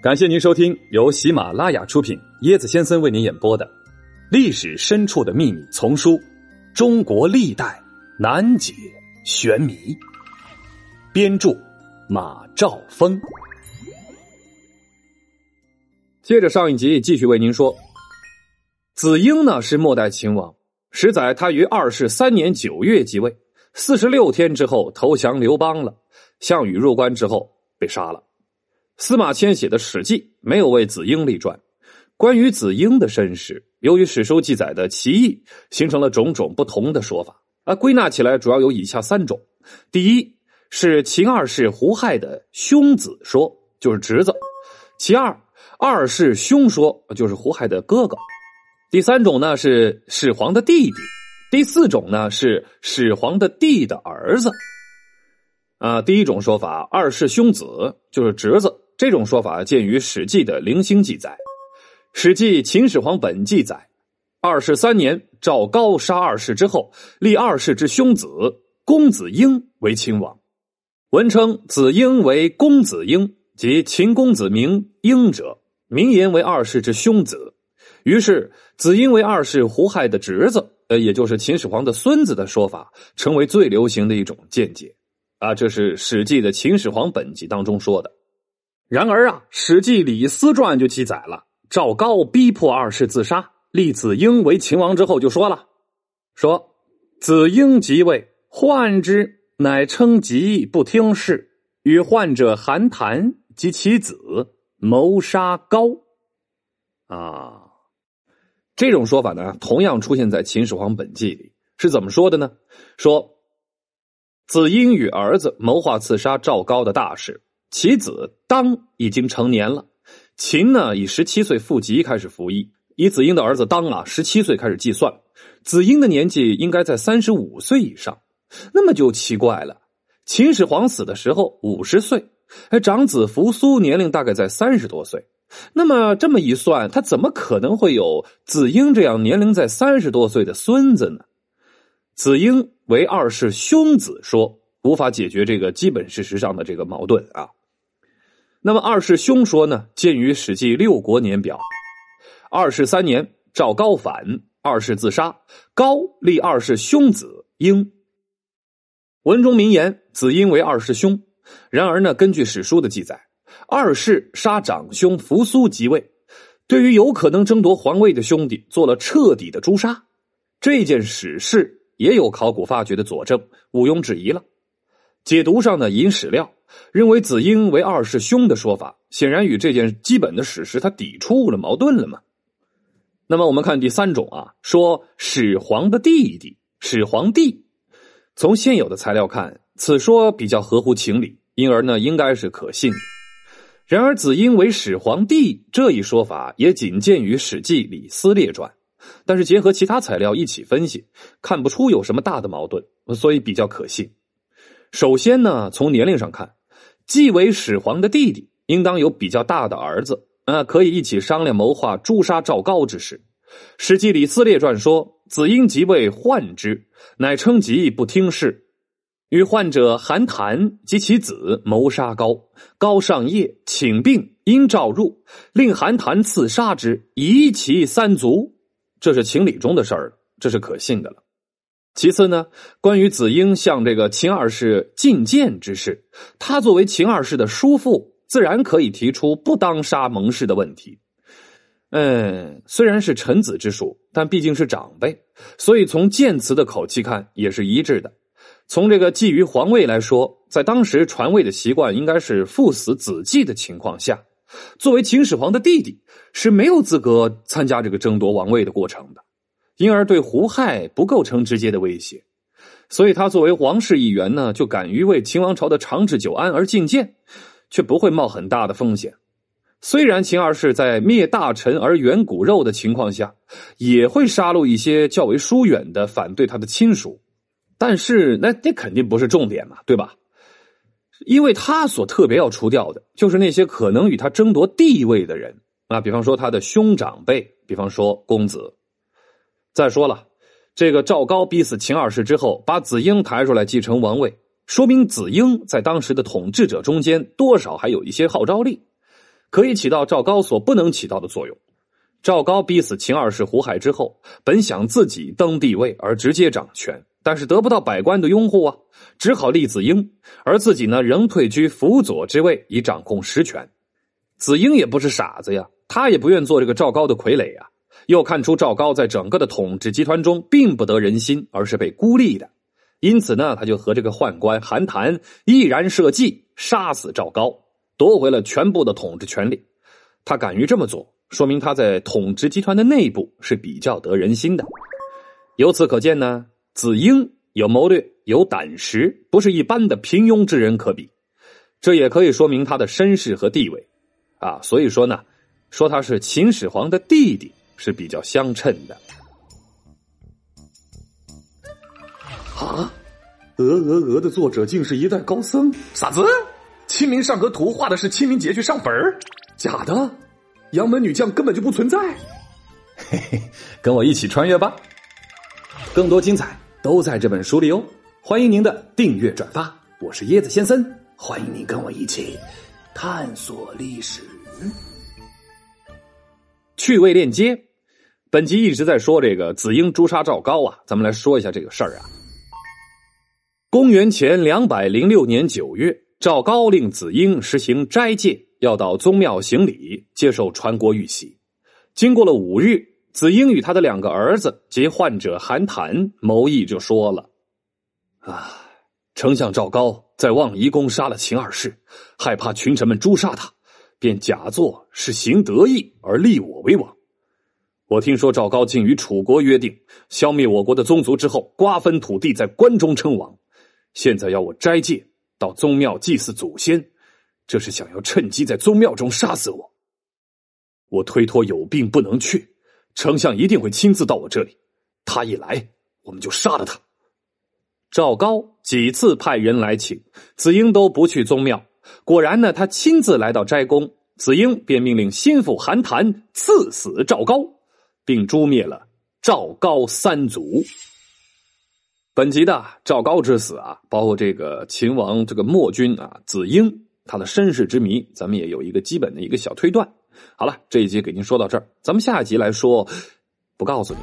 感谢您收听由喜马拉雅出品、椰子先生为您演播的《历史深处的秘密》丛书《中国历代难解玄谜》，编著马兆峰。接着上一集继续为您说，子婴呢是末代秦王，实载他于二世三年九月即位，四十六天之后投降刘邦了。项羽入关之后被杀了。司马迁写的《史记》没有为子婴立传。关于子婴的身世，由于史书记载的歧义，形成了种种不同的说法。而归纳起来，主要有以下三种：第一是秦二世胡亥的兄子说，就是侄子；其二，二世兄说，就是胡亥的哥哥；第三种呢是始皇的弟弟；第四种呢是始皇的弟的儿子。啊，第一种说法，二世兄子就是侄子。这种说法见于《史记》的零星记载，《史记·秦始皇本纪》载：二世三年，赵高杀二世之后，立二世之兄子公子婴为秦王。文称子婴为公子婴，即秦公子名婴者，名言为二世之兄子。于是子婴为二世胡亥的侄子，呃，也就是秦始皇的孙子的说法，成为最流行的一种见解。啊，这是《史记》的《秦始皇本纪》当中说的。然而啊，《史记·李斯传》就记载了赵高逼迫二世自杀，立子婴为秦王之后，就说了：“说子婴即位，患之，乃称疾不听事，与患者韩谈及其子谋杀高。”啊，这种说法呢，同样出现在《秦始皇本纪》里，是怎么说的呢？说子婴与儿子谋划刺杀赵高的大事。其子当已经成年了，秦呢以十七岁赴籍开始服役，以子婴的儿子当啊十七岁开始计算，子婴的年纪应该在三十五岁以上，那么就奇怪了。秦始皇死的时候五十岁，哎，长子扶苏年龄大概在三十多岁，那么这么一算，他怎么可能会有子婴这样年龄在三十多岁的孙子呢？子婴为二世兄子说，无法解决这个基本事实上的这个矛盾啊。那么二世兄说呢？见于《史记·六国年表》，二世三年，赵高反，二世自杀，高立二世兄子婴。文中名言子婴为二世兄。然而呢，根据史书的记载，二世杀长兄扶苏即位，对于有可能争夺皇位的兄弟做了彻底的诛杀。这件史事也有考古发掘的佐证，毋庸置疑了。解读上呢，引史料认为子婴为二世兄的说法，显然与这件基本的史实它抵触了、矛盾了嘛。那么我们看第三种啊，说始皇的弟弟始皇帝，从现有的材料看，此说比较合乎情理，因而呢应该是可信。然而子婴为始皇帝这一说法也仅见于《史记·李斯列传》，但是结合其他材料一起分析，看不出有什么大的矛盾，所以比较可信。首先呢，从年龄上看，继为始皇的弟弟，应当有比较大的儿子啊，可以一起商量谋划诛杀赵高之事。《史记·李斯列传》说：“子婴即位，患之，乃称疾不听事，与患者韩谈及其子谋杀高。高上夜请病，因召入，令韩谈刺杀之，夷其三族。”这是情理中的事儿，这是可信的了。其次呢，关于子婴向这个秦二世进谏之事，他作为秦二世的叔父，自然可以提出不当杀盟誓的问题。嗯，虽然是臣子之属，但毕竟是长辈，所以从谏词的口气看也是一致的。从这个觊觎皇位来说，在当时传位的习惯应该是父死子继的情况下，作为秦始皇的弟弟是没有资格参加这个争夺王位的过程的。因而对胡亥不构成直接的威胁，所以他作为皇室一员呢，就敢于为秦王朝的长治久安而进谏，却不会冒很大的风险。虽然秦二世在灭大臣而远骨肉的情况下，也会杀戮一些较为疏远的反对他的亲属，但是那那肯定不是重点嘛，对吧？因为他所特别要除掉的，就是那些可能与他争夺地位的人啊，比方说他的兄长辈，比方说公子。再说了，这个赵高逼死秦二世之后，把子婴抬出来继承王位，说明子婴在当时的统治者中间多少还有一些号召力。可以起到赵高所不能起到的作用。赵高逼死秦二世胡亥之后，本想自己登帝位而直接掌权，但是得不到百官的拥护啊，只好立子婴，而自己呢仍退居辅佐之位，以掌控实权。子婴也不是傻子呀，他也不愿做这个赵高的傀儡呀。又看出赵高在整个的统治集团中并不得人心，而是被孤立的，因此呢，他就和这个宦官韩谈毅然设计杀死赵高，夺回了全部的统治权力。他敢于这么做。说明他在统治集团的内部是比较得人心的。由此可见呢，子婴有谋略、有胆识，不是一般的平庸之人可比。这也可以说明他的身世和地位啊。所以说呢，说他是秦始皇的弟弟是比较相称的。啊，鹅鹅鹅的作者竟是一代高僧？啥子？《清明上河图》画的是清明节去上坟假的？杨门女将根本就不存在，嘿嘿，跟我一起穿越吧！更多精彩都在这本书里哦，欢迎您的订阅转发。我是椰子先生，欢迎您跟我一起探索历史。趣味链接，本集一直在说这个子婴诛杀赵高啊，咱们来说一下这个事儿啊。公元前两百零六年九月，赵高令子婴实行斋戒。要到宗庙行礼，接受传国玉玺。经过了五日，子婴与他的两个儿子及患者韩谈谋议，就说了：“啊，丞相赵高在望夷宫杀了秦二世，害怕群臣们诛杀他，便假作是行得意而立我为王。我听说赵高竟与楚国约定，消灭我国的宗族之后，瓜分土地，在关中称王。现在要我斋戒，到宗庙祭祀祖先。”这是想要趁机在宗庙中杀死我。我推脱有病不能去，丞相一定会亲自到我这里。他一来，我们就杀了他。赵高几次派人来请子婴，都不去宗庙。果然呢，他亲自来到斋宫，子婴便命令心腹韩谈赐死赵高，并诛灭了赵高三族。本集的赵高之死啊，包括这个秦王这个末君啊，子婴。他的身世之谜，咱们也有一个基本的一个小推断。好了，这一集给您说到这儿，咱们下一集来说，不告诉你。